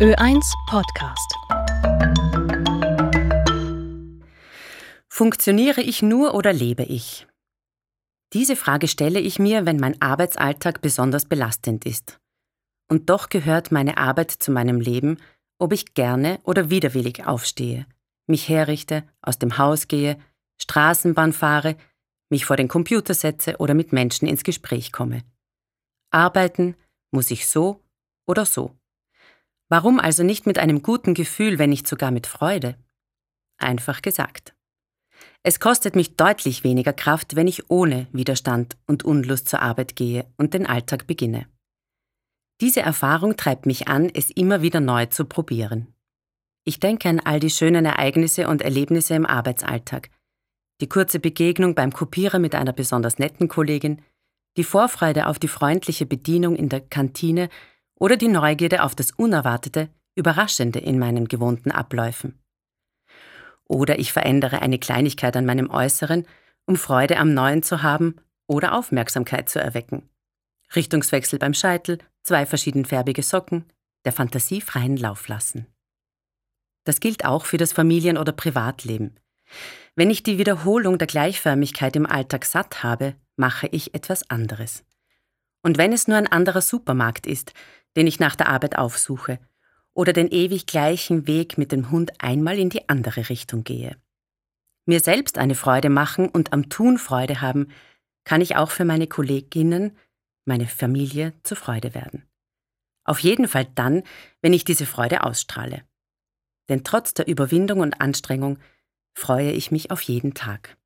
Ö1 Podcast. Funktioniere ich nur oder lebe ich? Diese Frage stelle ich mir, wenn mein Arbeitsalltag besonders belastend ist. Und doch gehört meine Arbeit zu meinem Leben, ob ich gerne oder widerwillig aufstehe, mich herrichte, aus dem Haus gehe, Straßenbahn fahre, mich vor den Computer setze oder mit Menschen ins Gespräch komme. Arbeiten muss ich so oder so. Warum also nicht mit einem guten Gefühl, wenn nicht sogar mit Freude? Einfach gesagt. Es kostet mich deutlich weniger Kraft, wenn ich ohne Widerstand und Unlust zur Arbeit gehe und den Alltag beginne. Diese Erfahrung treibt mich an, es immer wieder neu zu probieren. Ich denke an all die schönen Ereignisse und Erlebnisse im Arbeitsalltag. Die kurze Begegnung beim Kopierer mit einer besonders netten Kollegin, die Vorfreude auf die freundliche Bedienung in der Kantine oder die Neugierde auf das Unerwartete, Überraschende in meinen gewohnten Abläufen. Oder ich verändere eine Kleinigkeit an meinem Äußeren, um Freude am Neuen zu haben oder Aufmerksamkeit zu erwecken. Richtungswechsel beim Scheitel, zwei verschiedenfärbige Socken, der Fantasie freien Lauf lassen. Das gilt auch für das Familien- oder Privatleben. Wenn ich die Wiederholung der Gleichförmigkeit im Alltag satt habe, mache ich etwas anderes. Und wenn es nur ein anderer Supermarkt ist, den ich nach der Arbeit aufsuche, oder den ewig gleichen Weg mit dem Hund einmal in die andere Richtung gehe. Mir selbst eine Freude machen und am Tun Freude haben, kann ich auch für meine Kolleginnen, meine Familie zur Freude werden. Auf jeden Fall dann, wenn ich diese Freude ausstrahle. Denn trotz der Überwindung und Anstrengung freue ich mich auf jeden Tag.